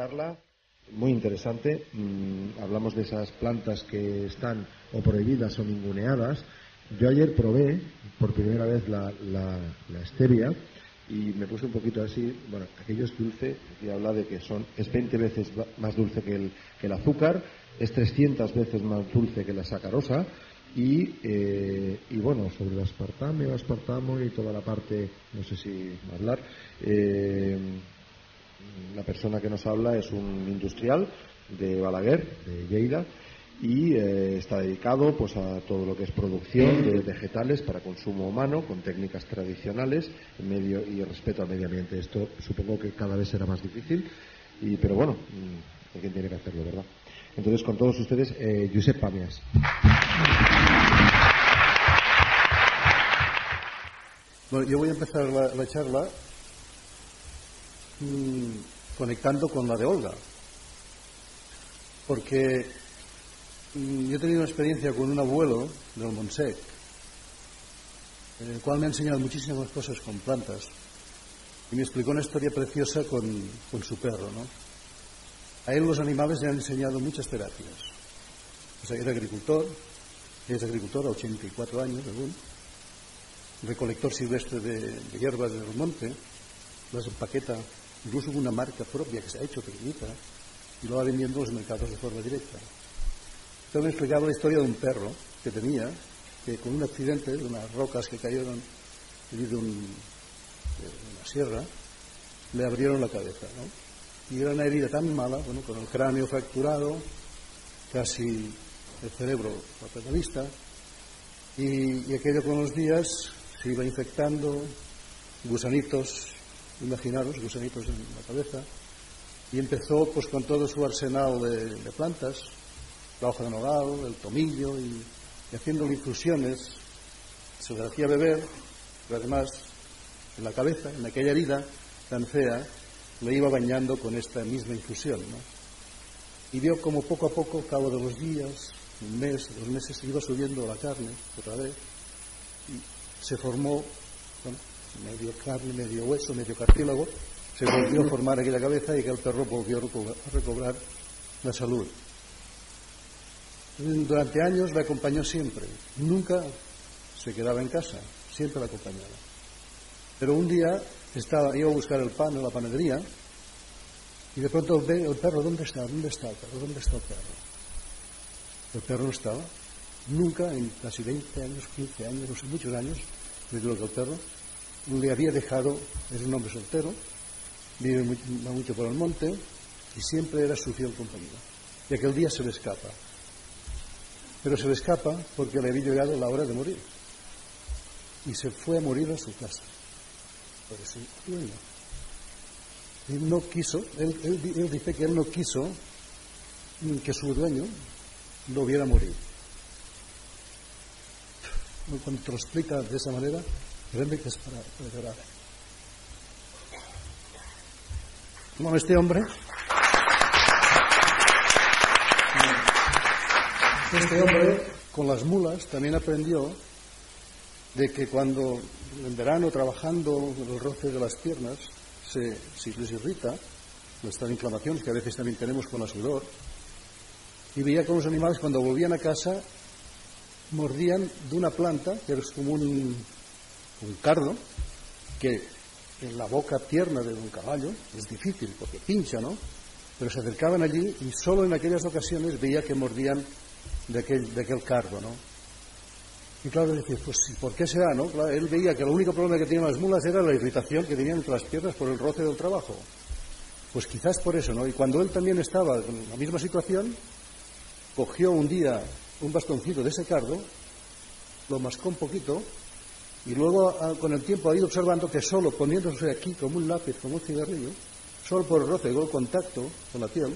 charla, muy interesante, mm, hablamos de esas plantas que están o prohibidas o ninguneadas. Yo ayer probé por primera vez la, la, la stevia y me puse un poquito así, bueno, aquello es dulce, y habla de que son, es 20 veces más dulce que el, que el azúcar, es 300 veces más dulce que la sacarosa, y, eh, y bueno, sobre el aspartame o aspartamo y toda la parte, no sé si hablar, eh, la persona que nos habla es un industrial de Balaguer, de Lleida, y eh, está dedicado pues a todo lo que es producción de vegetales para consumo humano con técnicas tradicionales medio y respeto al medio ambiente. Esto supongo que cada vez será más difícil, y, pero bueno, mm, alguien tiene que hacerlo, ¿verdad? Entonces, con todos ustedes, eh, Josep Pamias. Bueno, yo voy a empezar la charla mm, conectando con la de Olga, porque mm, yo he tenido una experiencia con un abuelo del Montsec, en el cual me ha enseñado muchísimas cosas con plantas y me explicó una historia preciosa con, con su perro. ¿no? A él los animales le han enseñado muchas terapias. O sea, era agricultor, es agricultor a 84 años, según recolector silvestre de, de hierbas del monte, las empaqueta, incluso una marca propia que se ha hecho pequeñita, y lo va vendiendo en los mercados de forma directa. Entonces me explicaba la historia de un perro que tenía, que con un accidente de unas rocas que cayeron de, un, de una sierra, le abrieron la cabeza, ¿no? Y era una herida tan mala, bueno, con el cráneo fracturado, casi el cerebro a la vista, y, y aquello con los días se iba infectando, gusanitos, imaginaros, gusanitos en la cabeza, y empezó pues con todo su arsenal de, plantas, la hoja de nogal, el tomillo, y, y haciéndole infusiones, se le hacía beber, pero además en la cabeza, en aquella herida tan fea, le iba bañando con esta misma infusión. ¿no? Y vio como poco a poco, al cabo de los días, un mes, dos meses, iba subiendo la carne otra vez, y se formó bueno, medio carne, medio hueso, medio cartílago, se volvió a formar aquella cabeza y que el perro volvió a recobrar, la salud. Durante años la acompañó siempre, nunca se quedaba en casa, siempre la acompañaba. Pero un día estaba, iba a buscar el pan en la panadería y de pronto ve el perro, ¿dónde está? ¿Dónde está el perro? ¿Dónde está el perro? El perro no estaba. Nunca, en casi 20 años, 15 años, no sé, muchos años, me digo que el perro le había dejado, es un hombre soltero, vive mucho por el monte y siempre era su fiel compañero. Y aquel día se le escapa. Pero se le escapa porque le había llegado la hora de morir. Y se fue a morir a su casa. Por eso, dueño. Él no quiso, él, él di- él dice que él no quiso que su dueño lo viera morir. Cuando te lo explica de esa manera, realmente es para, llorar. Este hombre, este hombre con las mulas también aprendió de que cuando en verano trabajando el roce de las piernas se, si les irrita, nuestras inflamaciones que a veces también tenemos con la sudor, y veía que los animales cuando volvían a casa mordían de una planta que es como un, un cardo, que en la boca tierna de un caballo es difícil porque pincha, ¿no? Pero se acercaban allí y solo en aquellas ocasiones veía que mordían de aquel, de aquel cardo, ¿no? Y claro, decía, pues ¿por qué será, no? él veía que el único problema que tenían las mulas era la irritación que tenían entre las piernas por el roce del trabajo. Pues quizás por eso, ¿no? Y cuando él también estaba en la misma situación, cogió un día un bastoncito de ese cardo, lo mascó un poquito y luego con el tiempo ha ido observando que solo poniéndose aquí como un lápiz, como un cigarrillo, solo por el roce o el contacto con la piel,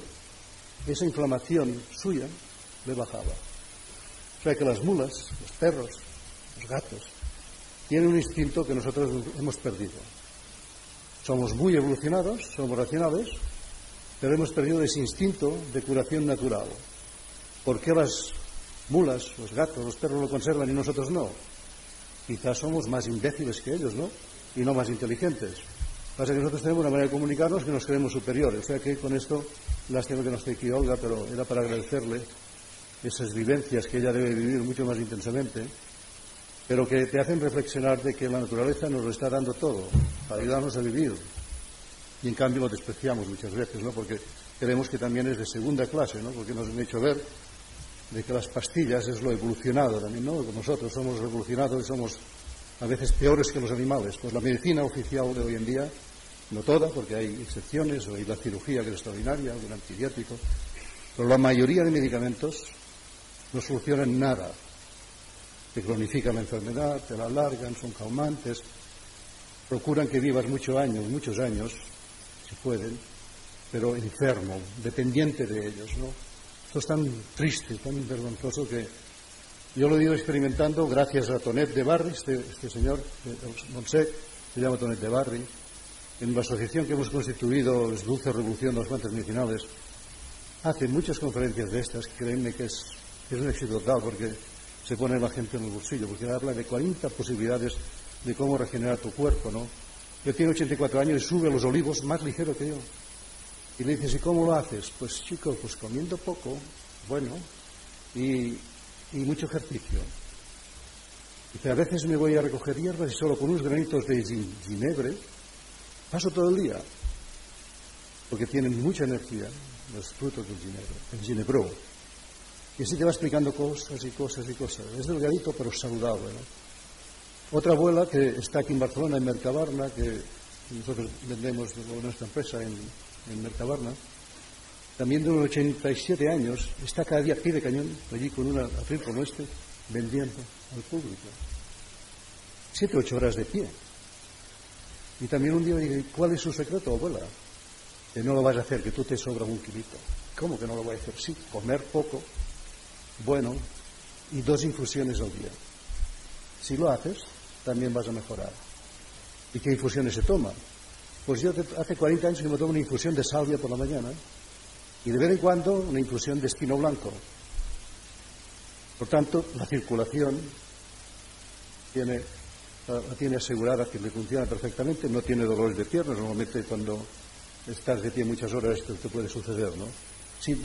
esa inflamación suya le bajaba. O sea que las mulas, los perros, los gatos, tienen un instinto que nosotros hemos perdido. Somos muy evolucionados, somos racionales, pero hemos perdido ese instinto de curación natural. ¿Por qué las mulas, los gatos, los perros lo conservan y nosotros no? Quizás somos más imbéciles que ellos, ¿no? Y no más inteligentes. Pasa que nosotros tenemos una manera de comunicarnos que nos creemos superiores. O sea que con esto, lástima que no esté aquí Olga, pero era para agradecerle esas vivencias que ella debe vivir mucho más intensamente, pero que te hacen reflexionar de que la naturaleza nos lo está dando todo para ayudarnos a vivir. Y en cambio lo despreciamos muchas veces, ¿no? Porque creemos que también es de segunda clase, ¿no? Porque nos han hecho ver de que las pastillas es lo evolucionado también, ¿no? Nosotros somos evolucionados y somos a veces peores que los animales. Pues la medicina oficial de hoy en día, no toda, porque hay excepciones, o hay la cirugía que es extraordinaria, un antibiótico, pero la mayoría de medicamentos no solucionan nada. Te cronifican la enfermedad, te la alargan, son calmantes, procuran que vivas muchos años, muchos años, si pueden, pero enfermo, dependiente de ellos, ¿no? Esto es tan triste, tan vergonzoso que yo lo he ido experimentando gracias a Tonet de Barri, este, este señor, Monset, se llama Tonet de Barri, en la asociación que hemos constituido, es Dulce Revolución de las Plantas Medicinales, hace muchas conferencias de estas, créanme que es es un éxito total porque se pone la gente en el bolsillo, porque habla de 40 posibilidades de cómo regenerar tu cuerpo, ¿no? Yo tengo 84 años y sube los olivos más ligero que yo. Y le dices, ¿y cómo lo haces? Pues chico, pues comiendo poco, bueno, y, mucho ejercicio. Dice, a veces me voy a recoger hierbas y solo con unos granitos de ginebre paso todo el día, porque tienen mucha energía los frutos del ginebro, el ginebro. Y así te va explicando cosas y cosas y cosas. Es delgadito pero saludable. Otra abuela que está aquí en Barcelona, en Mercabarna, que nosotros vendemos nuestra empresa en, en Mercabarna, también de unos 87 años, está cada día a pie de cañón, allí con un atril como este, vendiendo al público. Siete, ocho horas de pie. Y también un día dije, ¿cuál es su secreto, abuela? Que no lo vas a hacer, que tú te sobra un kilito. ¿Cómo que no lo voy a hacer? Sí, comer poco, bueno y dos infusiones al día. Si lo haces, también vas a mejorar. ¿Y qué infusiones se toman? Pues yo hace 40 años que me tomo una infusión de salvia por la mañana y de vez en cuando una infusión de espino blanco. Por tanto, la circulación tiene, la tiene asegurada que le funciona perfectamente, no tiene dolores de piernas. Normalmente cuando estás de pie muchas horas esto te puede suceder, ¿no?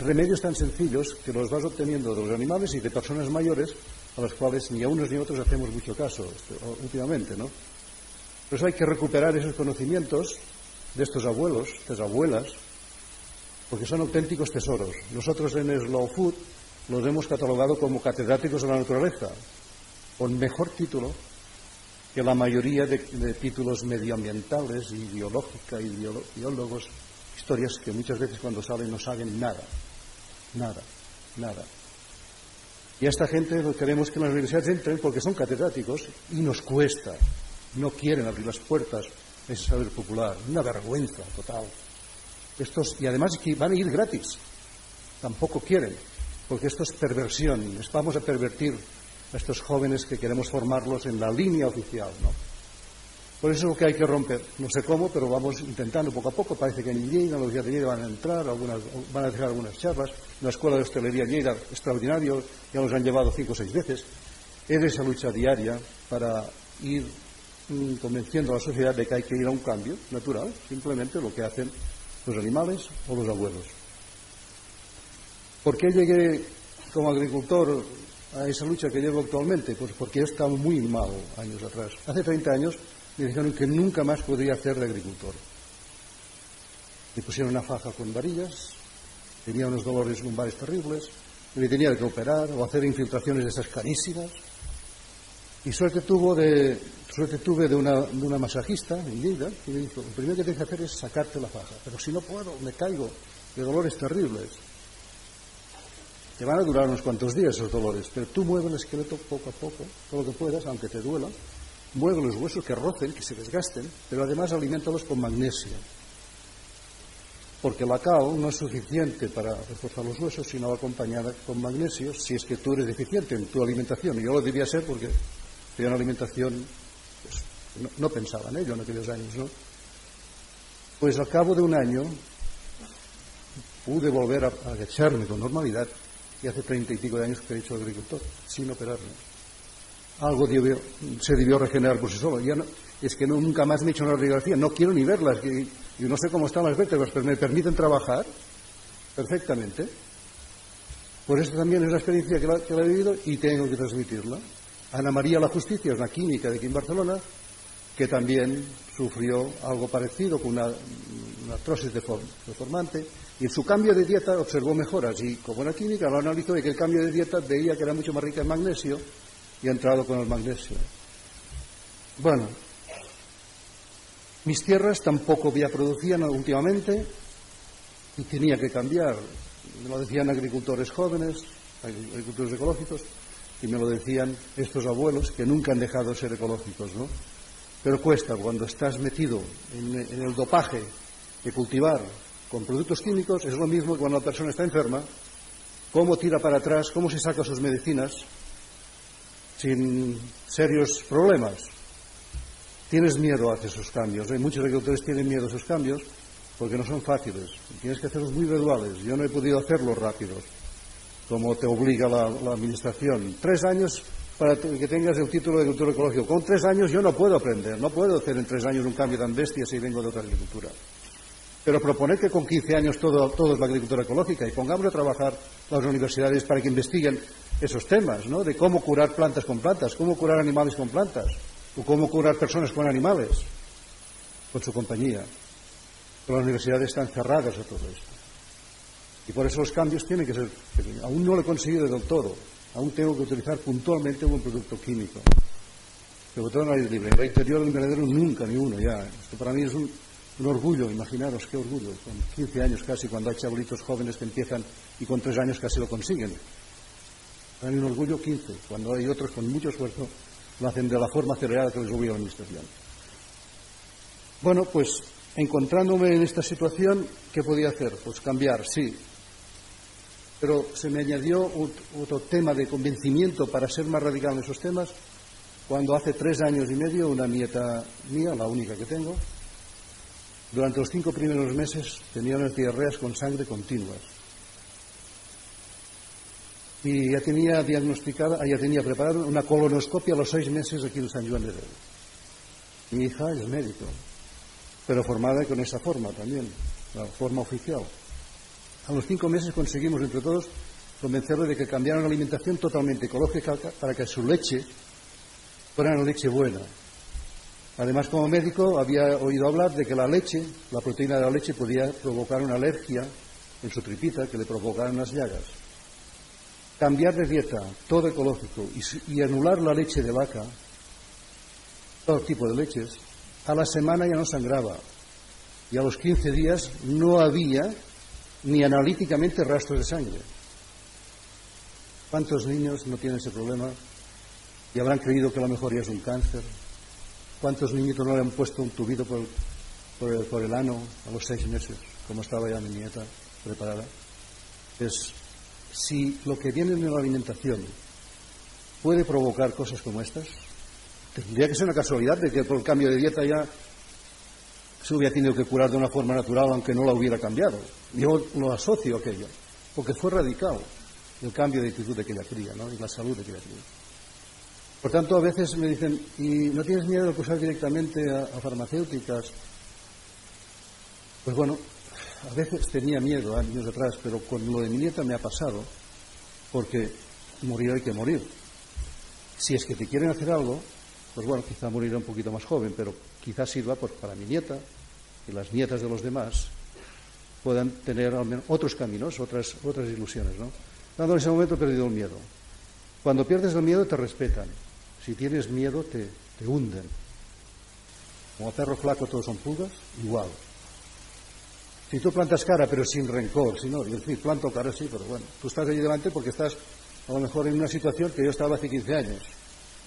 remedios tan sencillos que los vas obteniendo de los animales y de personas mayores a las cuales ni a unos ni a otros hacemos mucho caso este, últimamente, ¿no? Por eso hay que recuperar esos conocimientos de estos abuelos, estas abuelas, porque son auténticos tesoros. Nosotros en Slow Food los hemos catalogado como catedráticos de la naturaleza, con mejor título que la mayoría de, títulos medioambientales y biológica y historias que muchas veces cuando salen no saben nada, nada, nada. Y a esta gente queremos que las universidades entren porque son catedráticos y nos cuesta. No quieren abrir las puertas ese saber popular. Una vergüenza total. Estos, y además van a ir gratis. Tampoco quieren, porque esto es perversión. Vamos a pervertir a estos jóvenes que queremos formarlos en la línea oficial. ¿no? Por eso es lo que hay que romper. No sé cómo, pero vamos intentando poco a poco. Parece que en Lleida, los días de Lleida van a entrar, algunas, van a dejar algunas charlas. La Escuela de Hostelería Lleida, extraordinario, ya nos han llevado cinco o seis veces. Es esa lucha diaria para ir convenciendo a la sociedad de que hay que ir a un cambio natural, simplemente lo que hacen los animales o los abuelos. ¿Por qué llegué como agricultor a esa lucha que llevo actualmente? Pues porque he muy mal años atrás. Hace 30 años me dijeron que nunca más podría hacer de agricultor. Me pusieron una faja con varillas, tenía unos dolores lumbares terribles, me tenía que operar o hacer infiltraciones de esas carísimas. Y suerte, tuvo de, suerte tuve de una, de una masajista en Lleida que me dijo, lo primero que tienes que hacer es sacarte la faja, pero si no puedo, me caigo de dolores terribles. Te van a durar unos cuantos días esos dolores, pero tú mueve el esqueleto poco a poco, todo lo que puedas, aunque te duela, mueve los huesos que rocen, que se desgasten, pero además alimentalos con magnesio. Porque la cal no es suficiente para reforzar los huesos, sino acompañada con magnesio, si es que tú eres deficiente en tu alimentación. Y yo lo debía ser porque tenía una alimentación, pues, no, pensaba en ello en aquellos años, ¿no? Pues al cabo de un año pude volver a agacharme con normalidad y hace treinta y pico de años que he hecho agricultor, sin operarme algo se debió regenerar por sí solo. Ya no, es que nunca más me he hecho una radiografía, no quiero ni verlas. yo no sé cómo están las vértebras, pero me permiten trabajar perfectamente. Por eso también es la experiencia que la, he vivido y tengo que transmitirla. Ana María La Justicia es una química de aquí en Barcelona que también sufrió algo parecido con una, una artrosis deformante y en su cambio de dieta observó mejoras y como una química lo analizó y que el cambio de dieta veía que era mucho más rica en magnesio y ha entrado con el magnesio. Bueno, mis tierras tampoco ya producían últimamente y tenía que cambiar. Me lo decían agricultores jóvenes, agricultores ecológicos, y me lo decían estos abuelos que nunca han dejado de ser ecológicos, ¿no? Pero cuesta cuando estás metido en, el dopaje de cultivar con productos químicos, es lo mismo que cuando la persona está enferma, cómo tira para atrás, cómo se saca sus medicinas, sin serios problemas. Tienes miedo a hacer esos cambios. Hay muchos agricultores tienen miedo a esos cambios porque no son fáciles. Tienes que hacerlos muy graduales. Yo no he podido hacerlos rápidos, como te obliga la, administración. Tres años para que tengas el título de agricultor ecológico. Con tres años yo no puedo aprender, no puedo hacer en tres años un cambio tan bestia si vengo de otra agricultura. Pero proponer que con 15 años todo, todo es la agricultura ecológica y pongamos a trabajar las universidades para que investiguen esos temas, ¿no? De cómo curar plantas con plantas, cómo curar animales con plantas, o cómo curar personas con animales, con su compañía. las universidades están cerradas a todo esto. Y por eso los cambios tienen que ser Aún no lo he conseguido del todo. Aún tengo que utilizar puntualmente un producto químico. Sobre todo en aire libre. En el interior del invernadero nunca, ni uno ya. Esto para mí es un, orgullo, imaginaros qué orgullo. Con 15 años casi, cuando hay chavalitos jóvenes que empiezan y con 3 años casi lo consiguen. Hay un orgullo 15, cuando hay otros con mucho esfuerzo lo hacen de la forma acelerada que les obliga la Administración. Bueno, pues encontrándome en esta situación, ¿qué podía hacer? Pues cambiar, sí. Pero se me añadió otro tema de convencimiento para ser más radical en esos temas, cuando hace tres años y medio una nieta mía, la única que tengo, durante los cinco primeros meses tenía unas diarreas con sangre continuas y ya tenía diagnosticada, ya tenía preparada una colonoscopia a los seis meses aquí en San Juan de Dios. Mi hija es médico, pero formada con esa forma también, la forma oficial. A los cinco meses conseguimos entre todos convencerle de que cambiara una alimentación totalmente ecológica para que su leche fuera una leche buena. Además, como médico, había oído hablar de que la leche, la proteína de la leche, podía provocar una alergia en su tripita que le provocaran unas llagas cambiar de dieta, todo ecológico, y, anular la leche de vaca, todo tipo de leches, a la semana ya no sangraba. Y a los 15 días no había ni analíticamente rastros de sangre. ¿Cuántos niños no tienen ese problema y habrán creído que la mejoría es un cáncer? ¿Cuántos niñitos no le han puesto un por, por el ano a los seis meses, como estaba ya mi nieta preparada? Es si lo que viene en la alimentación puede provocar cosas como estas, tendría que ser una casualidad de que por el cambio de dieta ya se hubiera tenido que curar de una forma natural aunque no la hubiera cambiado. Yo lo asocio a aquello, porque fue radical el cambio de actitud de aquella cría ¿no? y la salud de aquella cría. Por tanto, a veces me dicen, ¿y no tienes miedo de usar directamente a, a farmacéuticas? Pues bueno, a veces tenía miedo años atrás, pero con lo de mi nieta me ha pasado, porque morir hay que morir. Si es que te quieren hacer algo, pues bueno, quizá morirá un poquito más joven, pero quizás sirva pues, para mi nieta y las nietas de los demás puedan tener al menos otros caminos, otras, otras ilusiones. ¿no? Dando en ese momento he perdido el miedo. Cuando pierdes el miedo te respetan. Si tienes miedo te, te hunden. Como perro flaco todos son pulgas, igual. Si tú plantas cara pero sin rencor, si no, en fin, planto cara sí, pero bueno, tú estás allí delante porque estás a lo mejor en una situación que yo estaba hace 15 años.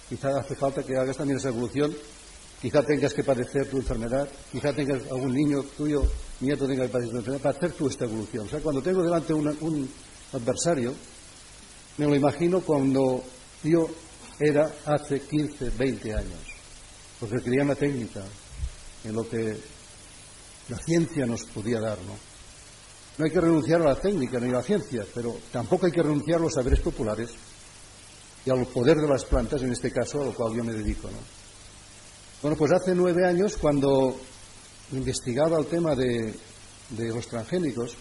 Quizá hace falta que hagas también esa evolución, quizá tengas que padecer tu enfermedad, quizá tengas algún niño tuyo, nieto tenga que padecer tu enfermedad, para hacer tú esta evolución. O sea, cuando tengo delante un adversario, me lo imagino cuando yo era hace 15, 20 años, porque quería una técnica en lo que la ciencia nos podía dar, ¿no? No hay que renunciar a la técnica ni a la ciencia, pero tampoco hay que renunciar a los saberes populares y al poder de las plantas, en este caso, a lo cual yo me dedico, ¿no? Bueno, pues hace nueve años, cuando investigaba el tema de, los transgénicos,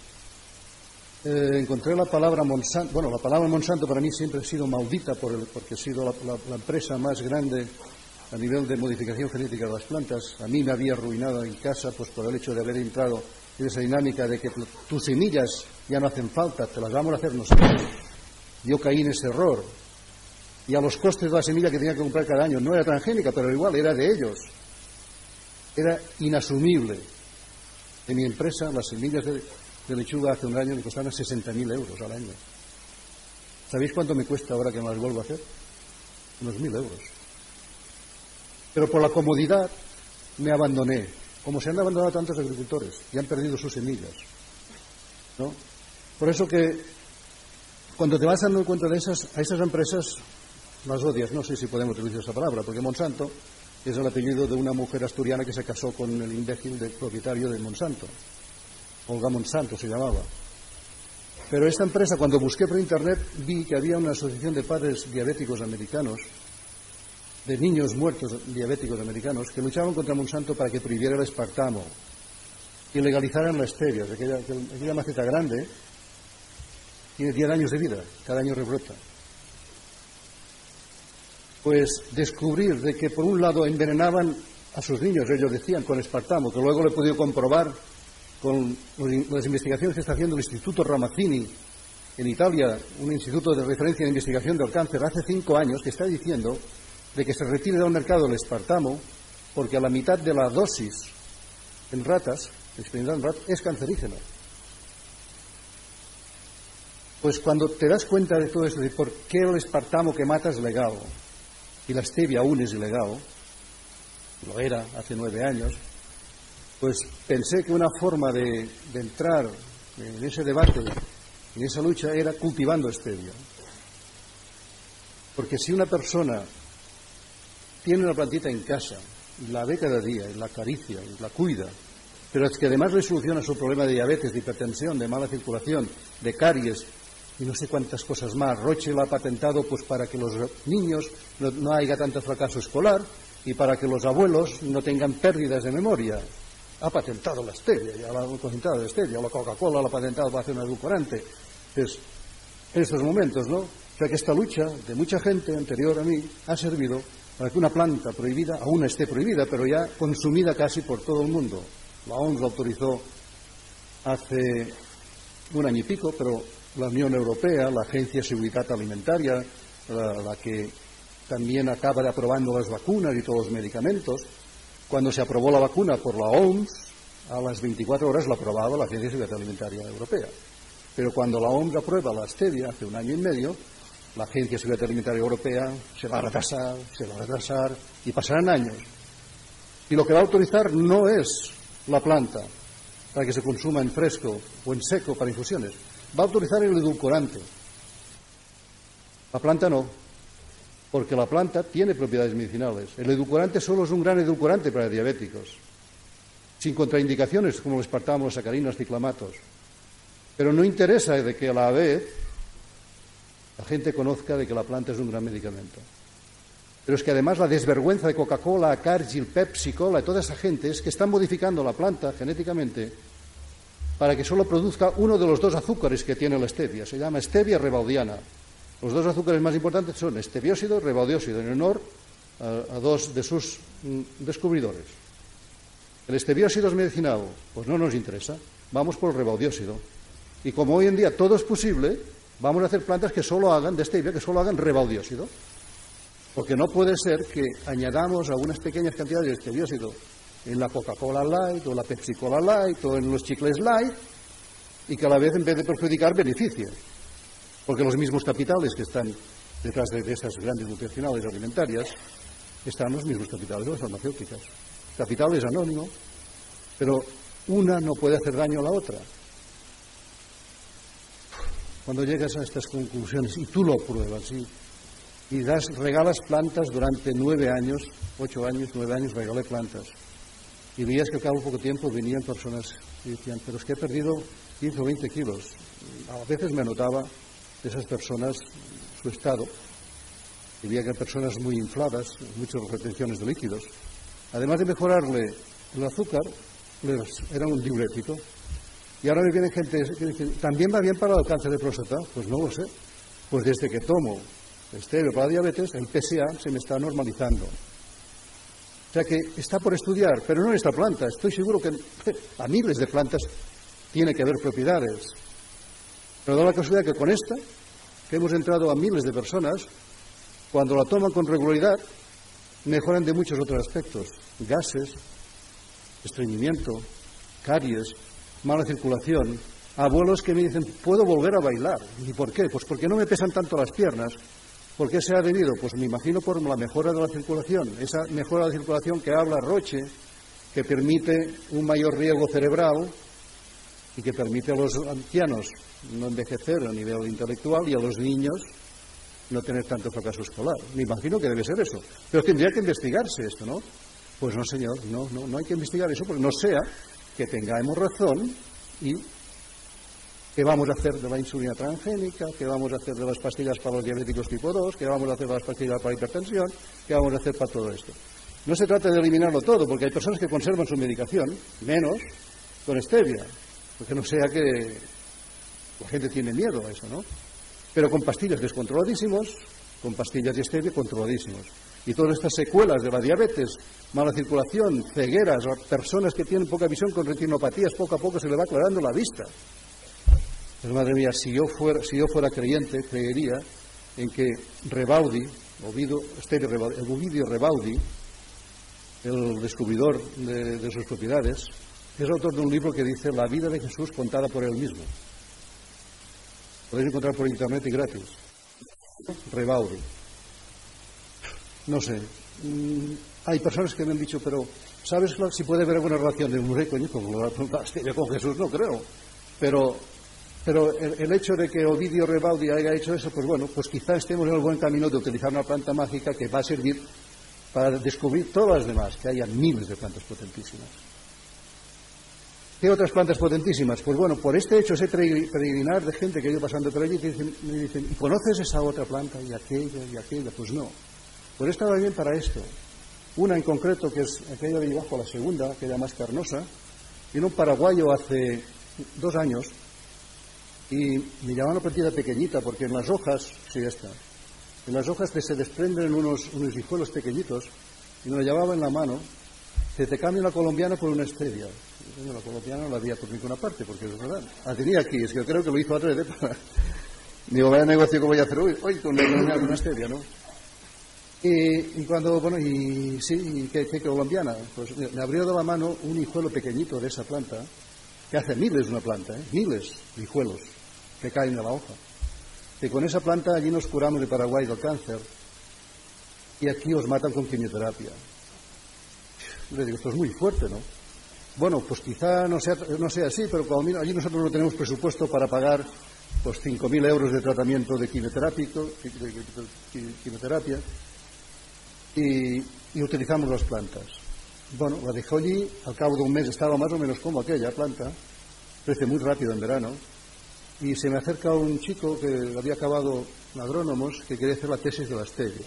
eh, encontré la palabra Monsanto. Bueno, la palabra Monsanto para mí siempre ha sido maldita por el, porque ha sido la, empresa más grande a nivel de modificación genética de las plantas. A mí me había arruinado en casa pues por el hecho de haber entrado en esa dinámica de que tus semillas ya no hacen falta, te las vamos a hacer nosotros. Yo caí en ese error. Y a los costes de la semilla que tenía que comprar cada año no era transgénica, pero igual era de ellos. Era inasumible. En mi empresa las semillas de, lechuga hace un año me costaban 60.000 euros al año. ¿Sabéis cuánto me cuesta ahora que me las vuelvo a hacer? Unos mil euros. Pero por la comodidad me abandoné, como se han abandonado tantos agricultores y han perdido sus semillas. ¿no? Por eso que cuando te vas dando cuenta de esas, a esas empresas, las odias, no sé si podemos utilizar esa palabra, porque Monsanto es el apellido de una mujer asturiana que se casó con el imbécil del propietario de Monsanto. Olga Monsanto se llamaba. Pero esta empresa, cuando busqué por internet, vi que había una asociación de padres diabéticos americanos, de niños muertos diabéticos americanos, que luchaban contra Monsanto para que prohibiera el espartamo y legalizaran la stevia, aquella, aquella maceta grande, tiene 10 años de vida, cada año rebrota. Pues descubrir de que por un lado envenenaban a sus niños, ellos decían, con espartamo, que luego lo he podido comprobar con las investigaciones que está haciendo el Instituto Ramazzini en Italia, un instituto de referencia de investigación del cáncer, hace cinco años, que está diciendo de que se retire del mercado el espartamo porque a la mitad de la dosis en ratas, experimentada en ratas, es cancerígeno. Pues cuando te das cuenta de todo esto, de por qué el espartamo que mata es legal y la stevia aún es ilegal, lo era hace nueve años, pues pensé que una forma de, entrar en ese debate, en esa lucha, era cultivando stevia. Porque si una persona tiene una plantita en casa, la ve cada día, la acaricia, la cuida, pero es que además le soluciona su problema de diabetes, de hipertensión, de mala circulación, de caries, y no sé cuántas cosas más. Roche lo ha patentado pues para que los niños no, haya tanto fracaso escolar y para que los abuelos no tengan pérdidas de memoria ha patentado la stevia, ya la ha patentado la stevia, la Coca-Cola la ha patentado para hacer un edulcorante. Es, en estos momentos, ¿no? O sea que esta lucha de mucha gente anterior a mí ha servido para que una planta prohibida aún esté prohibida, pero ya consumida casi por todo el mundo. La OMS lo autorizó hace un año y pico, pero la Unión Europea, la Agencia de Seguridad Alimentaria, la que también acaba de aprobando las vacunas y todos los medicamentos, cuando se aprobó la vacuna por la OMS, a las 24 horas la aprobaba la Agencia de Seguridad Alimentaria Europea. Pero cuando la OMS aprueba la stevia hace un año y medio, la Agencia de Seguridad Alimentaria Europea se va a retrasar, se va a retrasar y pasarán años. Y lo que va a autorizar no es la planta para que se consuma en fresco o en seco para infusiones, va a autorizar el edulcorante. La planta no porque la planta tiene propiedades medicinales. El edulcorante solo es un gran edulcorante para diabéticos, sin contraindicaciones como el espartamo, los sacarinas, ciclamatos. Pero no interesa de que a la vez la gente conozca de que la planta es un gran medicamento. Pero es que además la desvergüenza de Coca-Cola, Cargill, Pepsi, Cola y toda esa gente es que están modificando la planta genéticamente para que solo produzca uno de los dos azúcares que tiene la stevia. Se llama stevia rebaudiana. Los dos azúcares más importantes son esteviósido y rebaudiósido, en honor a, dos de sus mm, descubridores. El esteviósido es medicinal, pues no nos interesa. Vamos por el rebaudiósido. Y como hoy en día todo es posible, vamos a hacer plantas que solo hagan de stevia, que solo hagan rebaudiósido. Porque no puede ser que añadamos algunas pequeñas cantidades de esteviósido en la Coca-Cola Light o la Pepsi-Cola Light o en los chicles Light y que a la vez en vez de perjudicar beneficie. Porque los mismos capitales que están detrás de esas grandes multinacionales alimentarias están los mismos capitales de las farmacéuticas. Capital es anónimo, pero una no puede hacer daño a la otra. Cuando llegas a estas conclusiones y tú lo pruebas y, y das, regalas plantas durante nueve años, ocho años, nueve años, regalé plantas. Y veías que al cabo de poco tiempo venían personas y decían, pero es que he perdido 15 o 20 kilos. A veces me notaba de esas personas su estado. Y veía que eran personas muy infladas, muchas retenciones de líquidos. Además de mejorarle el azúcar, era un diurético. Y ahora me vienen gente que dice, ¿también va bien para el cáncer de próstata? Pues no lo sé. Pues desde que tomo estéreo para diabetes, el PSA se me está normalizando. O sea que está por estudiar, pero no en esta planta. Estoy seguro que a miles de plantas tiene que haber propiedades. Pero da la casualidad que con esta, que hemos entrado a miles de personas, cuando la toman con regularidad, mejoran de muchos otros aspectos. Gases, estreñimiento, caries, mala circulación. Abuelos que me dicen, puedo volver a bailar. ¿Y por qué? Pues porque no me pesan tanto las piernas. ¿Por qué se ha debido? Pues me imagino por la mejora de la circulación. Esa mejora de la circulación que habla Roche, que permite un mayor riego cerebral y que permite a los ancianos no envejecer a nivel intelectual y a los niños no tener tanto fracaso escolar. Me imagino que debe ser eso. Pero tendría que investigarse esto, ¿no? Pues no, señor, no, no, no hay que investigar eso porque no sea que tengamos razón y qué vamos a hacer de la insulina transgénica, qué vamos a hacer de las pastillas para los diabéticos tipo 2, qué vamos a hacer de las pastillas para la hipertensión, qué vamos a hacer para todo esto. No se trata de eliminarlo todo, porque hay personas que conservan su medicación, menos con stevia, porque no sea que la gente tiene miedo a eso, ¿no? Pero con pastillas descontroladísimos, con pastillas de stevia controladísimos. Y todas estas secuelas de la diabetes, mala circulación, cegueras, personas que tienen poca visión con retinopatías, poco a poco se le va aclarando la vista. Pero madre mía, si yo fuera, si yo fuera creyente, creería en que Rebaudi, Ovidio, Ovidio Rebaudi, el descubridor de, sus propiedades, es autor de un libro que dice La vida de Jesús contada por él mismo. Podéis encontrar por internet y gratis. Rebaudi. No sé. Mm, hay personas que me han dicho, pero ¿sabes si puede haber alguna relación de un con, con Jesús? No creo. Pero, pero el, hecho de que Ovidio Rebaudi haya hecho eso, pues bueno, pues quizá estemos en el buen camino de utilizar una planta mágica que va a servir para descubrir todas las demás, que haya miles de plantas potentísimas. ¿Qué otras plantas potentísimas? Pues bueno, por este hecho, ese peregrinar de gente que ha ido pasando por allí, me dicen, ¿y conoces esa otra planta y aquella y aquella? Pues no. Pues esta va bien para esto. Una en concreto, que es aquella de abajo, la segunda, aquella más carnosa, vino un paraguayo hace dos años y me llamaban una partida pequeñita porque en las hojas, sí, esta, en las hojas se desprenden unos, unos hijuelos pequeñitos y me lo llevaba en la mano, se te cambia la colombiana por una stevia. La colombiana no la había por ninguna parte, porque es verdad. La tenía aquí, es que yo creo que lo hizo a través de... Digo, vaya negocio que voy a hacer hoy, hoy con una, una stevia, ¿no? Y, y, cuando, bueno, y sí, ¿qué, qué colombiana? Pues me abrió de la mano un hijuelo pequeñito de esa planta, que hace miles de una planta, ¿eh? miles de hijuelos que caen de la hoja. Que con esa planta allí nos curamos de Paraguay del cáncer y aquí os matan con quimioterapia. Le digo, esto es muy fuerte, ¿no? Bueno, pues quizá no sea, no sea así, pero como allí nosotros no tenemos presupuesto para pagar pues 5.000 euros de tratamiento de quimioterapia, quimioterapia y, y, utilizamos las plantas. Bueno, la dejó allí, al cabo de un mes estaba más o menos como aquella planta, crece muy rápido en verano, y se me acerca un chico que había acabado agrónomos que quería hacer la tesis de la stevia.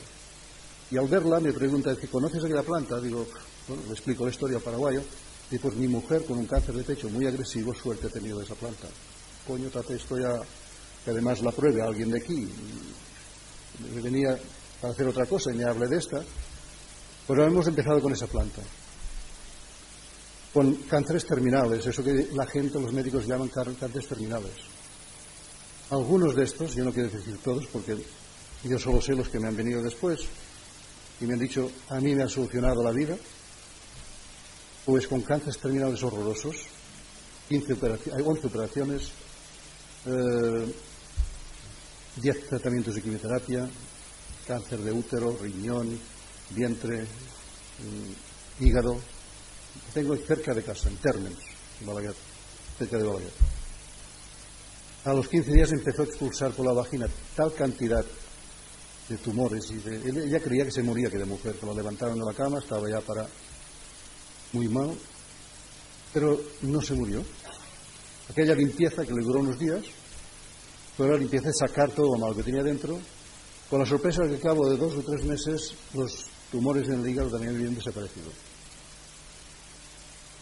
Y al verla me pregunta, ¿conoces aquella planta? Digo, bueno, le explico la historia al paraguayo. Y pues mi mujer con un cáncer de pecho muy agresivo, suerte ha tenido esa planta. Coño, trate esto ya, que además la pruebe alguien de aquí. Me venía para hacer otra cosa y me hable de esta. Pero hemos empezado con esa planta. Con cánceres terminales, eso que la gente, los médicos llaman cánceres terminales. Algunos de estos, yo no quiero decir todos, porque yo solo sé los que me han venido después y me han dicho, a mí me ha solucionado la vida, pues con cánceres terminales horrorosos, 15 operaciones, 11 operaciones, 10 tratamientos de quimioterapia, cáncer de útero, riñón, vientre, mm, hígado. Tengo cerca de casa, en Térmenos, en cerca de Balaguer. A los 15 días empezó a expulsar por la vagina tal cantidad de tumores y de, ella creía que se moría que de mujer, que la levantaron de la cama, estaba ya para muy mal, pero no se murió. Aquella limpieza que le duró unos días fue la limpieza de sacar todo lo malo que tenía dentro, con la sorpresa de que al cabo de dos o tres meses los tumores en el hígado también habían desaparecido.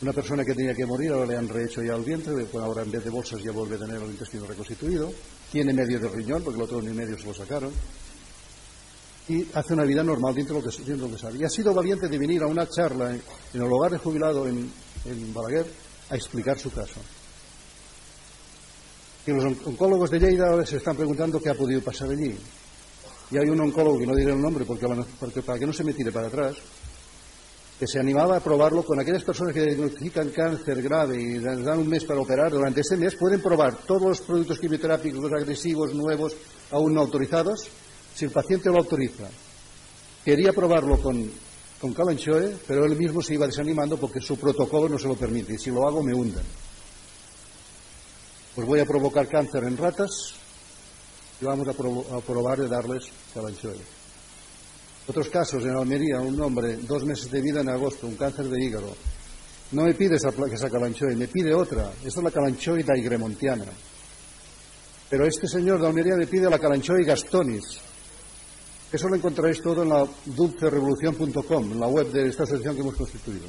Una persona que tenía que morir, ahora le han rehecho ya el vientre, ahora en vez de bolsas ya vuelve a tener el intestino reconstituido, tiene medio de riñón, porque el otro ni medio se lo sacaron, y hace una vida normal dentro de lo que, sabe. Y ha sido valiente de venir a una charla en, el hogar de jubilado en, en Balaguer a explicar su caso. Y los oncólogos de Lleida ahora se están preguntando qué ha podido pasar allí. Y hay un oncólogo, que no diré el nombre porque, porque para que no se me tire para atrás, que se animaba a probarlo con aquellas personas que diagnostican cáncer grave y les dan un mes para operar, durante ese mes pueden probar todos los productos quimioterápicos agresivos nuevos aún no autorizados, si el paciente lo autoriza. Quería probarlo con, con Calanchoe, pero él mismo se iba desanimando porque su protocolo no se lo permite, y si lo hago me hunden. Pues voy a provocar cáncer en ratas y vamos a, probar de darles Calanchoe. Otros casos, en Almería, un hombre, dos meses de vida en agosto, un cáncer de hígado. No me pide esa, esa calanchoe, me pide otra. Esta es la calanchoe daigremontiana. Pero este señor de Almería me pide la calanchoe gastonis. Eso lo encontraréis todo en la dulcerevolución.com, en la web de esta asociación que hemos constituido.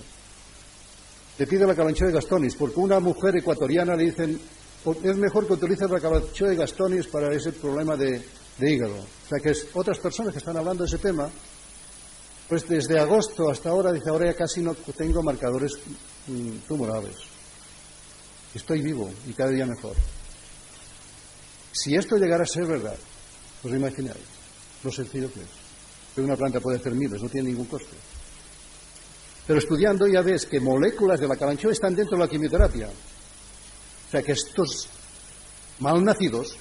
Le pide la calanchoe gastonis, porque una mujer ecuatoriana le dicen, es mejor que utilices la calanchoe gastonis para ese problema de, de hígado. O sea que otras personas que están hablando de ese tema, pues desde agosto hasta ahora, dice, ahora ya casi no tengo marcadores mm, tumorales. Estoy vivo y cada día mejor. Si esto llegara a ser verdad, os imagináis lo sencillo que es. Que una planta puede hacer miles, no tiene ningún coste. Pero estudiando ya ves que moléculas de la calanchoa están dentro de la quimioterapia. O sea que estos malnacidos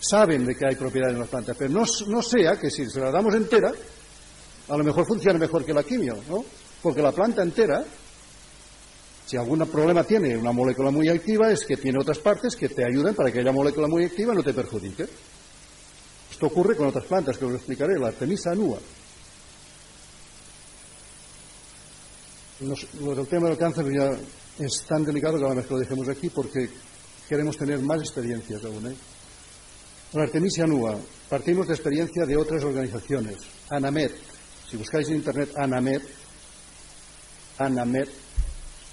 saben de que hay propiedades en las plantas, pero no, sea que si se la damos entera, a lo mejor funcione mejor que la quimio, ¿no? Porque la planta entera, si algún problema tiene una molécula muy activa, es que tiene otras partes que te ayudan para que haya molécula muy activa no te perjudique. Esto ocurre con otras plantas, que os explicaré, la Artemisa anua. el tema del cáncer ya es tan delicado que a lo mejor lo dejemos aquí porque queremos tener más experiencias aún. ¿eh? La Artemisia Nua, partimos de experiencia de otras organizaciones. ANAMED, si buscáis en Internet ANAMED, ANAMED,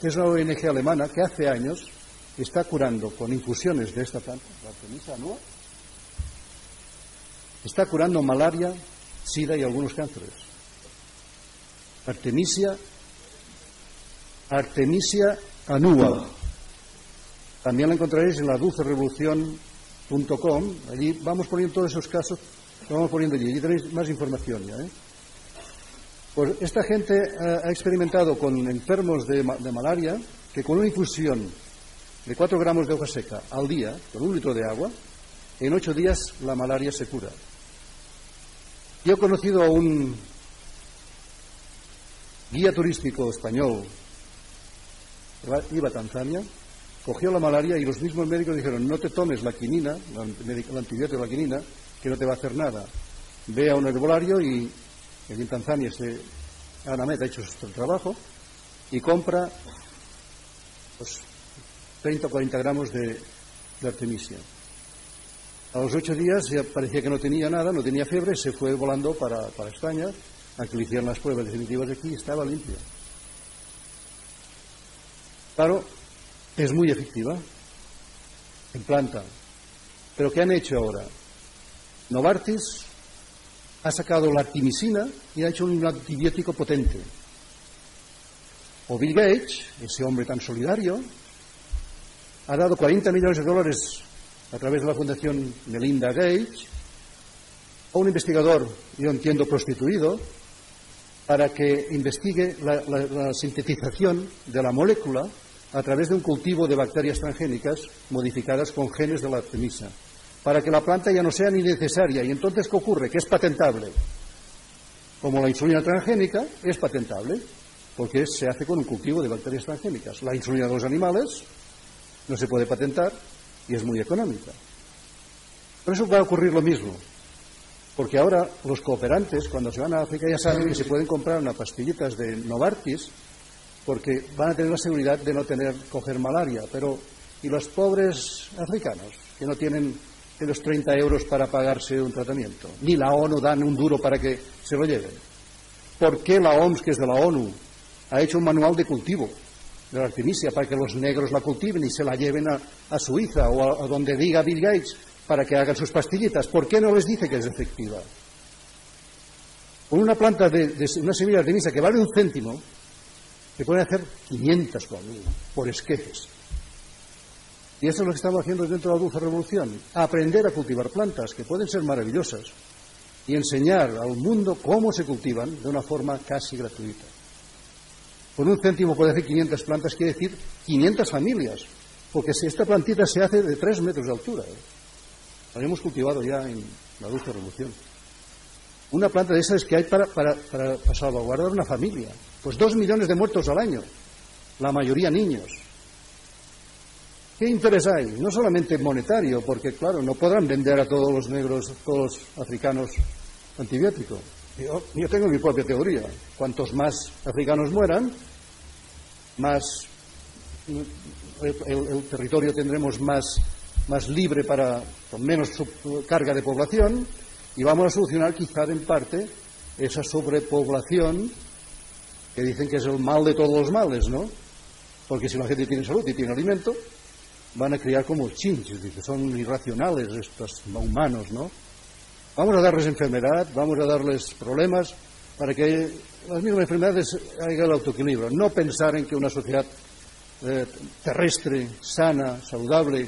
es una ONG alemana que hace años está curando con infusiones de esta planta, la Artemisia Nua, está curando malaria, sida y algunos cánceres. Artemisia, Artemisia anua. También la encontraréis en la Dulce Revolución .com, allí vamos poniendo todos esos casos, lo vamos poniendo allí, allí tenéis más información ya. ¿eh? Pues esta gente eh, ha experimentado con enfermos de, malaria que con una infusión de 4 gramos de hoja seca al día, con un litro de agua, en 8 días la malaria se cura. Yo he conocido a un guía turístico español, iba a Tanzania, cogió la malaria y los mismos médicos dijeron, no te tomes la quinina, la, antibiótico la quinina, que no te va a hacer nada. Ve a un herbolario y en Tanzania este Anamet ha hecho el trabajo y compra pues, 30 o 40 gramos de, Artemisia. A los ocho días ya parecía que no tenía nada, no tenía fiebre, se fue volando para, España a que le hicieran las pruebas definitivas aquí y estaba limpia. Claro, es muy efectiva en planta. Pero ¿qué han hecho ahora? Novartis ha sacado la artimicina y ha hecho un antibiótico potente. O Bill Gates, ese hombre tan solidario, ha dado 40 millones de dólares a través de la Fundación Melinda Gates a un investigador, yo entiendo prostituido, para que investigue la sintetización de la molécula a través de un cultivo de bacterias transgénicas modificadas con genes de la artemisa, para que la planta ya no sea ni necesaria. Y entonces, ¿qué ocurre? Que es patentable. Como la insulina transgénica es patentable, porque se hace con un cultivo de bacterias transgénicas. La insulina de los animales no se puede patentar y es muy económica. Por eso va a ocurrir lo mismo, porque ahora los cooperantes, cuando se van a África, ya saben que se pueden comprar unas pastillitas de Novartis porque van a tener la seguridad de no tener coger malaria. Pero ¿y los pobres africanos que no tienen los 30 euros para pagarse un tratamiento? Ni la ONU dan un duro para que se lo lleven. ¿Por qué la OMS, que es de la ONU, ha hecho un manual de cultivo de la artemisia para que los negros la cultiven y se la lleven a, Suiza o a, donde diga Bill Gates para que hagan sus pastillitas? ¿Por qué no les dice que es efectiva? Con una planta de, de una semilla de artemisia que vale un céntimo, se pueden hacer 500 por esquejes. Y eso es lo que estamos haciendo dentro de la dulce revolución, aprender a cultivar plantas que pueden ser maravillosas y enseñar al mundo cómo se cultivan de una forma casi gratuita. Con un céntimo puede hacer 500 plantas, quiere decir 500 familias, porque si esta plantita se hace de 3 metros de altura. ¿eh? La hemos cultivado ya en la dulce revolución. Una planta de esas que hay para, para salvaguardar una familia. Pues dos millones de muertos al año, la mayoría niños. ¿Qué interés hay? No solamente monetario, porque claro, no podrán vender a todos los negros, todos los africanos antibióticos. Yo, tengo mi propia teoría. Cuantos más africanos mueran, más el, territorio tendremos más, más libre para, con menos carga de población, y vamos a solucionar quizá en parte esa sobrepoblación que dicen que es el mal de todos los males, ¿no? Porque si la gente tiene salud y tiene alimento, van a criar como chinches, dice, son irracionales estos humanos, ¿no? Vamos a darles enfermedad, vamos a darles problemas para que las mismas enfermedades hagan el autoequilibrio. No pensar en que una sociedad eh, terrestre, sana, saludable,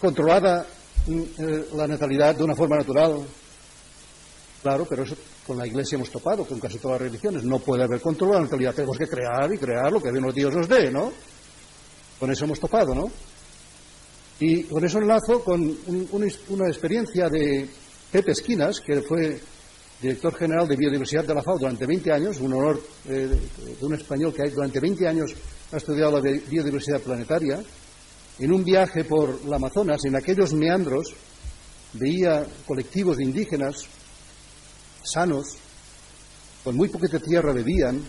controlada mm, eh, la natalidad de una forma natural. Claro, pero eso con la Iglesia hemos topado, con casi todas las religiones. No puede haber control, la natalidad tenemos que crear y crear lo que Dios nos dé, ¿no? Con eso hemos topado, ¿no? Y con eso enlazo con una experiencia de Pepe Esquinas, que fue director general de Biodiversidad de la FAO durante 20 años, un honor eh, de un español que durante 20 años ha estudiado la biodiversidad planetaria, en un viaje por la Amazonas, en aquellos meandros, veía colectivos de indígenas sanos, con muy poquita tierra bebían.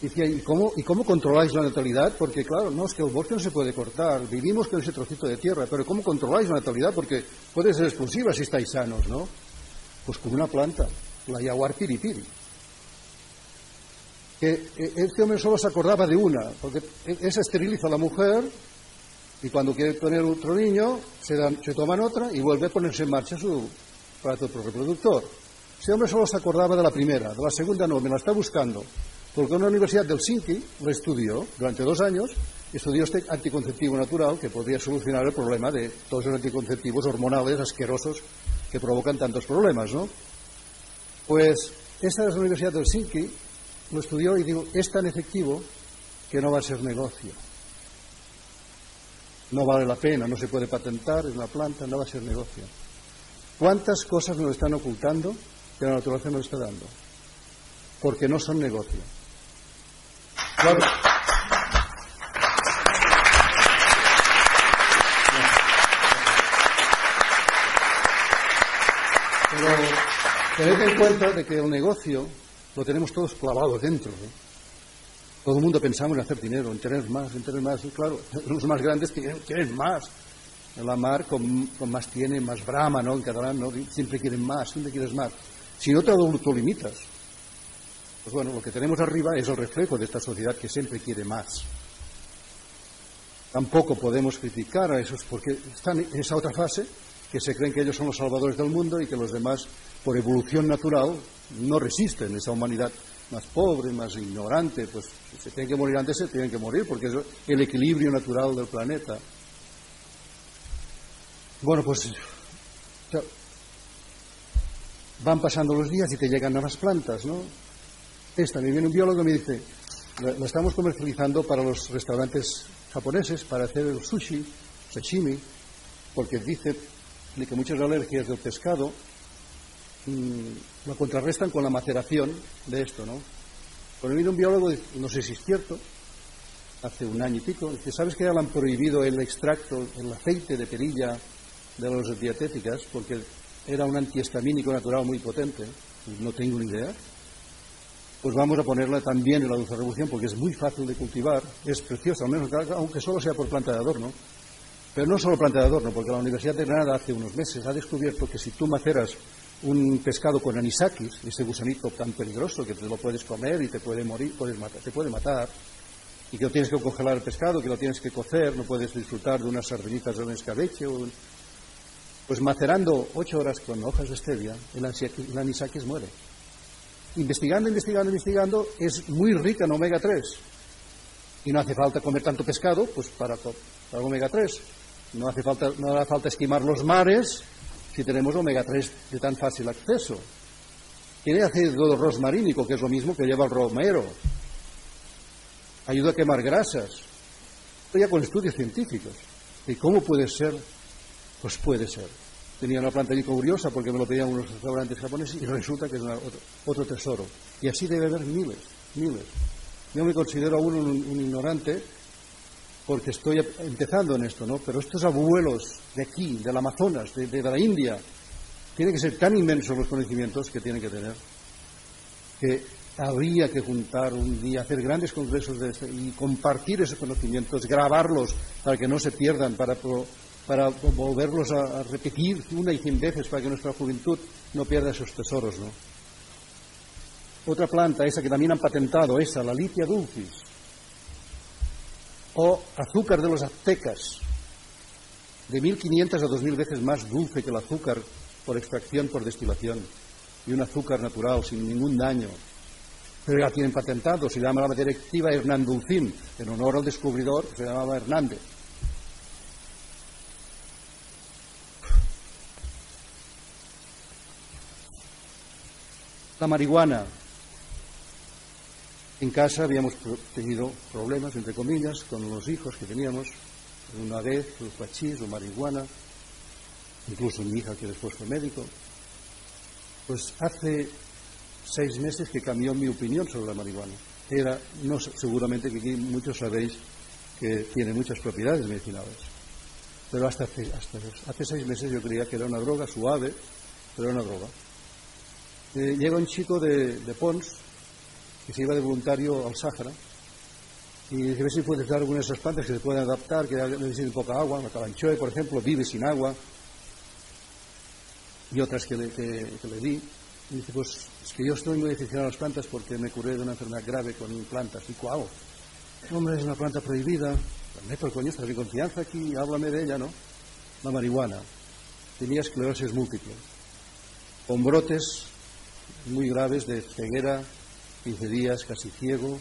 Decía, ¿y cómo, ¿y cómo controláis la natalidad? Porque, claro, no, es que el bosque no se puede cortar, vivimos con ese trocito de tierra, pero ¿cómo controláis la natalidad? Porque puede ser explosiva si estáis sanos, ¿no? Pues con una planta, la yaguar piripiri. Que eh, este hombre solo se acordaba de una, porque esa esteriliza a la mujer y cuando quiere tener otro niño se, dan, se toman otra y vuelve a ponerse en marcha su aparato reproductor. Ese hombre solo se acordaba de la primera, de la segunda no, me la está buscando. Porque una universidad de Helsinki lo estudió durante dos años, estudió este anticonceptivo natural que podría solucionar el problema de todos los anticonceptivos hormonales asquerosos que provocan tantos problemas, ¿no? Pues esta es la Universidad de Helsinki, lo estudió y digo, es tan efectivo que no va a ser negocio. No vale la pena, no se puede patentar, es una planta, no va a ser negocio. ¿Cuántas cosas nos están ocultando que la naturaleza nos está dando, porque no son negocio. Claro. Pero tened en cuenta de que el negocio lo tenemos todos clavado dentro. Todo el mundo pensamos en hacer dinero, en tener más, en tener más. Y claro, los más grandes quieren, quieren más. la mar con, más tiene, más brama, ¿no? En catalán, ¿no? Siempre quieren más, siempre quieres más. Si no te autolimitas, pues bueno, lo que tenemos arriba es el reflejo de esta sociedad que siempre quiere más. Tampoco podemos criticar a esos porque están en esa otra fase que se creen que ellos son los salvadores del mundo y que los demás, por evolución natural, no resisten esa humanidad más pobre, más ignorante, pues se tienen que morir antes, se tienen que morir, porque es el equilibrio natural del planeta. Bueno, pues van pasando los días y te llegan nuevas plantas, ¿no? Esta, me viene un biólogo y me dice, la, estamos comercializando para los restaurantes japoneses para hacer el sushi, sashimi, porque dice que muchas alergias del pescado mm, lo contrarrestan con la maceración de esto, ¿no? Cuando vino un biólogo, no sé si es cierto, hace un año y pico, dice, ¿sabes que ya han prohibido el extracto, el aceite de perilla de las dietéticas porque era un antihistamínico natural muy potente? No tengo ni idea. Pues vamos a ponerla también en la dulce revolución porque es muy fácil de cultivar, es preciosa, al menos aunque solo sea por planta de adorno. Pero no solo planta de adorno, porque la Universidad de Granada hace unos meses ha descubierto que si tú maceras un pescado con anisakis, ese gusanito tan peligroso que te lo puedes comer y te puede morir, puedes matar, te puede matar, y que lo tienes que congelar el pescado, que lo tienes que cocer, no puedes disfrutar de unas sardinitas de un escabeche, pues macerando ocho horas con hojas de stevia, el anisakis muere. Investigando, investigando, investigando, es muy rica en omega 3. Y no hace falta comer tanto pescado, pues para, omega 3. No hace falta, no hace falta esquimar los mares si tenemos omega 3 de tan fácil acceso. Tiene ácido rosmarínico, que es lo mismo que lleva el romero. Ayuda a quemar grasas. Esto ya con estudios científicos. ¿Y cómo puede ser? Pues puede ser. Tenía una planta muy curiosa porque me lo pedían unos restaurantes japoneses y resulta que es otro, tesoro. Y así debe haber miles, miles. Yo me considero aún un ignorante porque estoy empezando en esto, ¿no? Pero estos abuelos de aquí, del Amazonas, de, la India, tienen que ser tan inmensos los conocimientos que tienen que tener, que habría que juntar un día, hacer grandes congresos de este, y compartir esos conocimientos, grabarlos para que no se pierdan, para, para volverlos a, repetir una y cien veces para que nuestra juventud no pierda esos tesoros, ¿no? Otra planta, esa que también han patentado, esa, la litia dulcis, o azúcar de los aztecas, de 1.500 a 2.000 veces más dulce que el azúcar por extracción, por destilación, y un azúcar natural sin ningún daño. Pero ya tienen patentado, se llama la activa Hernán Dulcín, en honor al descubridor se llamaba Hernández. La marihuana, en casa habíamos tenido problemas, entre comillas, con los hijos que teníamos, una vez, los pachís o marihuana, incluso mi hija que después fue médico. Pues hace seis meses que cambió mi opinión sobre la marihuana. Era, no, seguramente que aquí muchos sabéis que tiene muchas propiedades medicinales, pero hasta hasta hace seis meses yo creía que era una droga suave, pero era una droga. Eh, llega un chico de, Pons, que se iba de voluntario al Sáhara y dice, a si puedes dar algunas de esas plantas que se pueden adaptar, que necesiten poca agua. La calanchoe, por ejemplo, vive sin agua. Y otras que le, le di. Y dice, pues es que yo estoy muy aficionado a las plantas porque me curé de una enfermedad grave con plantas. ¿Y cuál? Hombre, es una planta prohibida. Meto el coño, estás en confianza aquí, háblame de ella, ¿no? La marihuana. Tenía esclerosis múltiple. Con brotes muy graves de ceguera, 15 días casi ciego,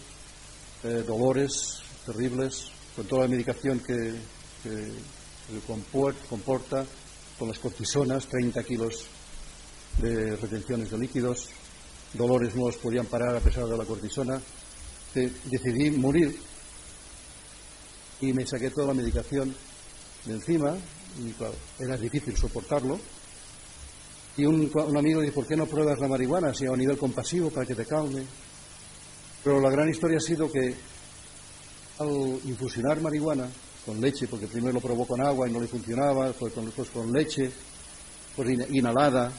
eh, dolores terribles, con toda la medicación que, comporta, con las cortisonas, 30 kilos de retenciones de líquidos, dolores no los podían parar a pesar de la cortisona. decidí morir y me saqué toda la medicación de encima y era difícil soportarlo. Y un, un amigo dijo, ¿por qué no pruebas la marihuana si a nivel compasivo para que te calme? Pero la gran historia ha sido que al infusionar marihuana con leche, porque primero lo probó con agua y no le funcionaba, pues con, después con leche, pues inhalada,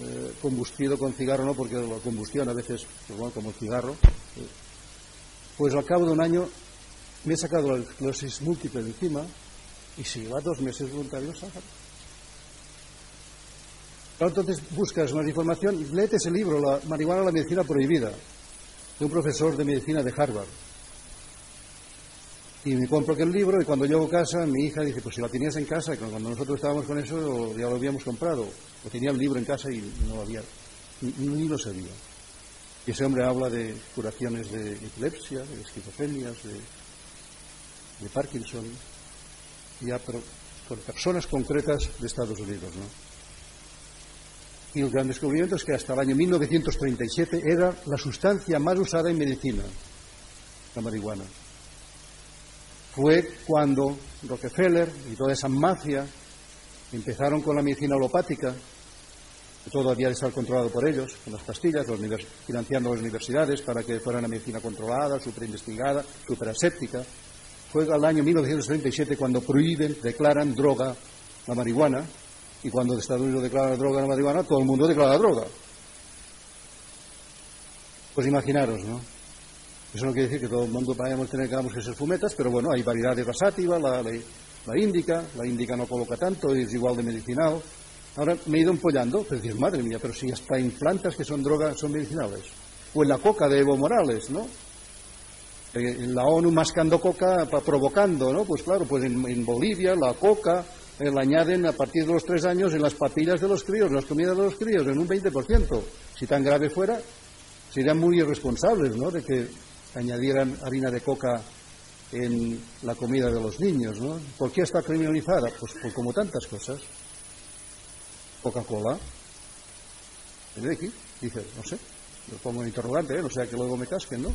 eh, combustido con cigarro, no, porque la combustión a veces, pues bueno, como el cigarro, eh, pues al cabo de un año me he sacado la esclerosis múltiple de encima Y si lleva dos meses voluntario. Entonces buscas más información léete ese libro, La marihuana, la medicina prohibida, de un profesor de medicina de Harvard. Y me compro aquel libro y cuando llego a casa mi hija dice, pues si la tenías en casa, cuando nosotros estábamos con eso ya lo habíamos comprado. O tenía el libro en casa y no lo había, ni, lo sabía. Y ese hombre habla de curaciones de epilepsia, de esquizofrenias, de, de Parkinson, ya pero con personas concretas de Estados Unidos, ¿no? Y el gran descubrimiento es que hasta el año 1937 era la sustancia más usada en medicina, la marihuana. Fue cuando Rockefeller y toda esa mafia empezaron con la medicina alopática, que todo había de estar controlado por ellos, con las pastillas, financiando las universidades para que fuera una medicina controlada, superinvestigada, superaséptica. Fue el año 1937 cuando prohíben, declaran droga la marihuana, y cuando Estados Unidos declara droga la marihuana, todo el mundo declara droga. Pues imaginaros, ¿no? Eso no quiere decir que todo el mundo vayamos a tener que ser fumetas, pero bueno, hay variedades de la, la, la índica, la índica no coloca tanto, es igual de medicinal. Ahora me he ido empollando, pues decir, madre mía, pero si hasta en plantas que son drogas son medicinales. O en la coca de Evo Morales, ¿no? En la ONU mascando coca, provocando, ¿no? Pues claro, pues en Bolivia la coca, eh, la añaden a partir de los tres años en las papillas de los críos, en las comidas de los críos, en un 20%. Si tan grave fuera, serían muy irresponsables, ¿no?, de que añadieran harina de coca en la comida de los niños, ¿no? ¿Por qué está criminalizada? Pues, pues como tantas cosas. Coca-Cola. de aquí? Dice, no sé, lo pongo en interrogante, ¿eh? no sea que luego me casquen, ¿no?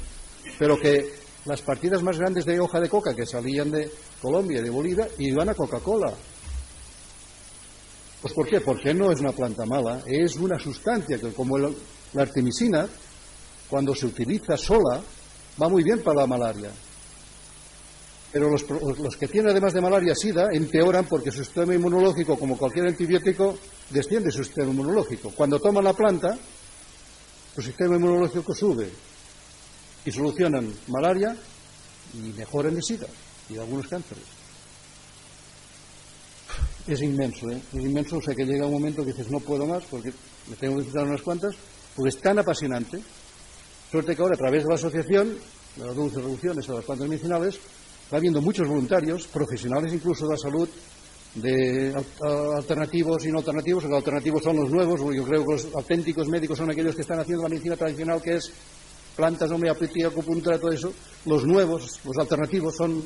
Pero que las partidas más grandes de hoja de coca que salían de Colombia y de Bolivia iban a Coca-Cola. Pues ¿por qué? Porque no es una planta mala, es una sustancia que como la artemisina, cuando se utiliza sola, va muy bien para la malaria. Pero los, que tienen además de malaria sida empeoran porque su sistema inmunológico, como cualquier antibiótico, desciende su sistema inmunológico. Cuando toman la planta, su sistema inmunológico sube y solucionan malaria y mejoran de sida y algunos cánceres es inmenso, ¿eh? es inmenso, o sea que llega un momento que dices no puedo más porque me tengo que disfrutar unas cuantas, porque es tan apasionante. Suerte que ahora a través de la asociación, de las dulces reducciones a las plantas medicinales, va habiendo muchos voluntarios, profesionales incluso de la salud, de alternativos y no alternativos, los alternativos son los nuevos, yo creo que los auténticos médicos son aquellos que están haciendo la medicina tradicional, que es plantas, homeopatía, acupuntura, todo eso. Los nuevos, los alternativos, son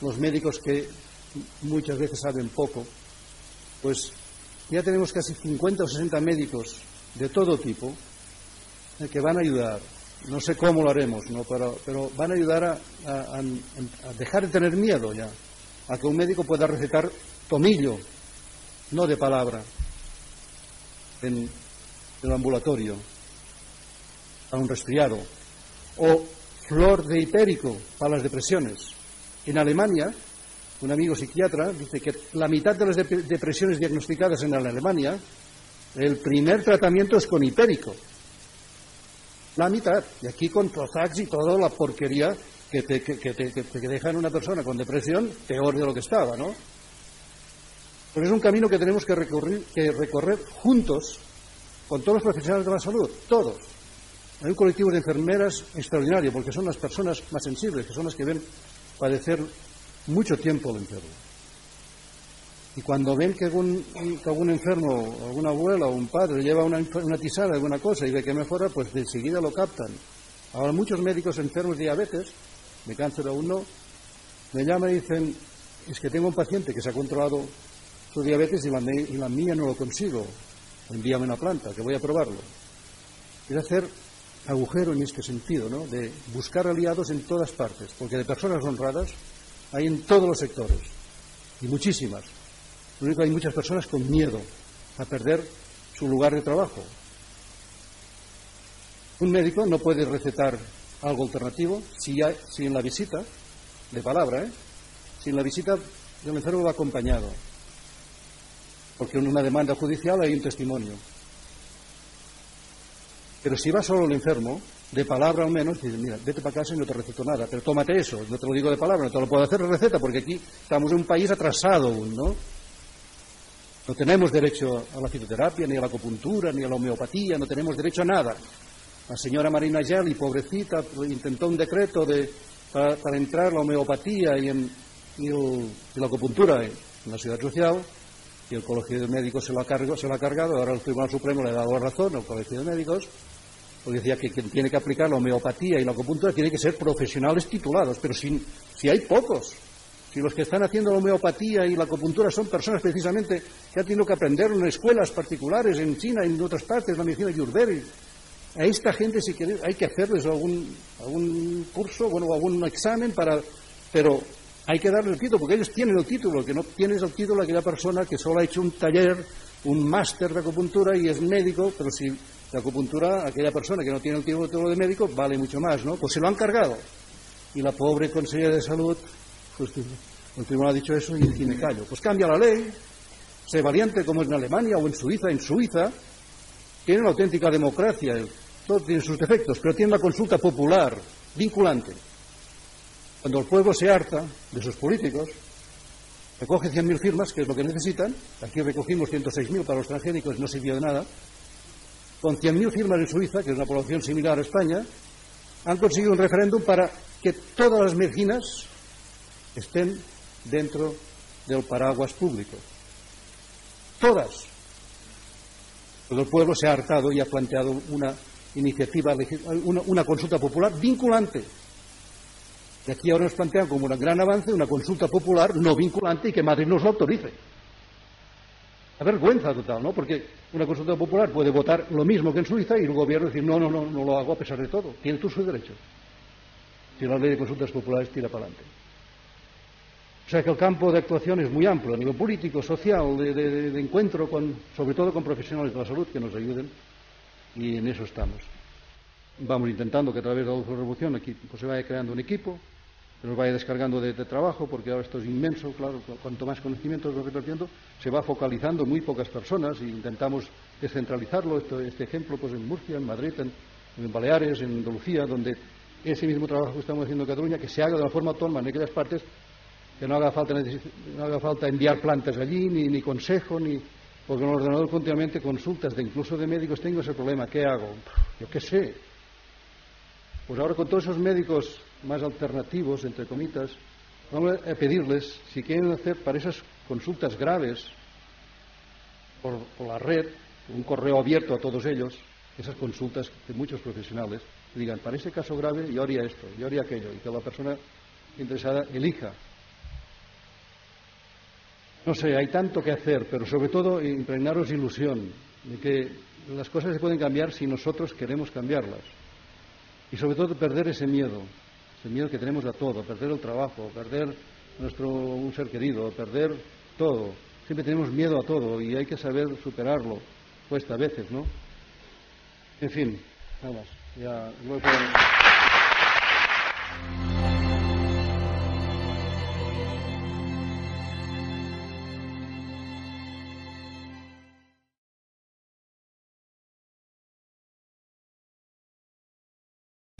los médicos que muchas veces saben poco pues ya tenemos casi 50 o 60 médicos de todo tipo eh, que van a ayudar. No sé cómo lo haremos, pero, pero van a ayudar a, dejar de tener miedo ya, a que un médico pueda recetar tomillo, no de palabra, en el ambulatorio, a un resfriado, o flor de hipérico para las depresiones. En Alemania un amigo psiquiatra, dice que la mitad de las depresiones diagnosticadas en Alemania, el primer tratamiento es con hipérico. La mitad. Y aquí con Prozac y toda la porquería que te, que, deja en una persona con depresión peor de lo que estaba, ¿no? Pero es un camino que tenemos que recorrer, que recorrer juntos con todos los profesionales de la salud, todos. Hay un colectivo de enfermeras extraordinario, porque son las personas más sensibles, que son las que ven padecer mucho tiempo el enfermo. Y cuando ven que algún, algún enfermo, alguna abuela o un padre lleva una, una tisana, alguna cosa y ve que mejora, pues de enseguida lo captan. Ahora muchos médicos enfermos de diabetes, de cáncer aún no, me llaman y dicen, es que tengo un paciente que se ha controlado su diabetes y la, y la mía no lo consigo. Envíame una planta, que voy a probarlo. Es hacer agujero en este sentido, ¿no? De buscar aliados en todas partes, porque de personas honradas hay en todos los sectores, y muchísimas. Lo único que hay muchas personas con miedo a perder su lugar de trabajo. Un médico no puede recetar algo alternativo si, hay, si en la visita, de palabra, ¿eh? si en la visita el enfermo va acompañado, porque en una demanda judicial hay un testimonio. Pero si va solo el enfermo, de palabra al menos, y mira, vete para casa y no te receto nada, pero tómate eso, no te lo digo de palabra, no te lo puedo hacer de receta, porque aquí estamos en un país atrasado aún, ¿no? No tenemos derecho a la fitoterapia, ni a la acupuntura, ni a la homeopatía, no tenemos derecho a nada. La señora Marina Yali, pobrecita, intentó un decreto de, para, entrar la homeopatía y, en, la acupuntura en, la ciudad social, y el Colegio de Médicos se lo, ha se lo ha cargado, ahora el Tribunal Supremo le ha dado razón al Colegio de Médicos, porque decía que quien tiene que aplicar la homeopatía y la acupuntura tiene que ser profesionales titulados, pero si, si hay pocos, si los que están haciendo la homeopatía y la acupuntura son personas precisamente que han tenido que aprender en escuelas particulares en China y en otras partes, la medicina yurderi, a esta gente si quiere, hay que hacerles algún, algún curso, bueno, algún examen para, pero hay que darles el título, porque ellos tienen el título, que no tiene el título aquella persona que solo ha hecho un taller, un máster de acupuntura y es médico, pero si la acupuntura, aquella persona que no tiene el título de médico, vale mucho más, ¿no? Pues se lo han cargado. Y la pobre consejera de salud, pues el tribunal ha dicho eso y, y me callo. Pues cambia la ley, sé valiente como es en Alemania o en Suiza. En Suiza tiene una auténtica democracia, todo tiene sus defectos, pero tiene una consulta popular, vinculante. Cuando el pueblo se harta de sus políticos, recoge 100.000 firmas, que es lo que necesitan. Aquí recogimos 106.000 para los transgénicos, no sirvió de nada con 100.000 firmas en Suiza, que es una población similar a España, han conseguido un referéndum para que todas las medicinas estén dentro del paraguas público. Todas. Todo el pueblo se ha hartado y ha planteado una iniciativa, una, una consulta popular vinculante. Y aquí ahora nos plantean como un gran avance una consulta popular no vinculante y que Madrid nos lo autorice. La vergüenza total, ¿no? Porque una consulta popular puede votar lo mismo que en Suiza y el gobierno decir, no, no, no, no lo hago a pesar de todo. Tiene tú sus derechos. Si la ley de consultas populares tira para adelante. O sea que el campo de actuación es muy amplio, a nivel político, social, de, encuentro, con, sobre todo con profesionales de la salud que nos ayuden, y en eso estamos. Vamos intentando que a través de la revolución aquí pues, se vaya creando un equipo, nos vaya descargando de, trabajo, porque ahora esto es inmenso, claro, cuanto más conocimiento nos repartiendo, se va focalizando muy pocas personas e intentamos descentralizarlo. este ejemplo, pues en Murcia, en Madrid, en, Baleares, en Andalucía, donde ese mismo trabajo que estamos haciendo en Cataluña, que se haga de la forma autónoma en aquellas partes, que no haga falta, no haga falta enviar plantas allí, ni, ni consejo, ni, porque en el ordenador continuamente consultas de incluso de médicos tengo ese problema, ¿qué hago? Yo qué sé. Pues ahora con todos esos médicos más alternativos, entre comitas, vamos a pedirles si quieren hacer para esas consultas graves por, la red, un correo abierto a todos ellos, esas consultas de muchos profesionales, digan, para ese caso grave yo haría esto, yo haría aquello, y que la persona interesada elija. No sé, hay tanto que hacer, pero sobre todo impregnaros ilusión de que las cosas se pueden cambiar si nosotros queremos cambiarlas. Y sobre todo perder ese miedo, el miedo que tenemos a todo, perder el trabajo, perder nuestro un ser querido, perder todo. Siempre tenemos miedo a todo y hay que saber superarlo. Cuesta a veces, ¿no? En fin, nada más. Ya,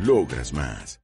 Logras más.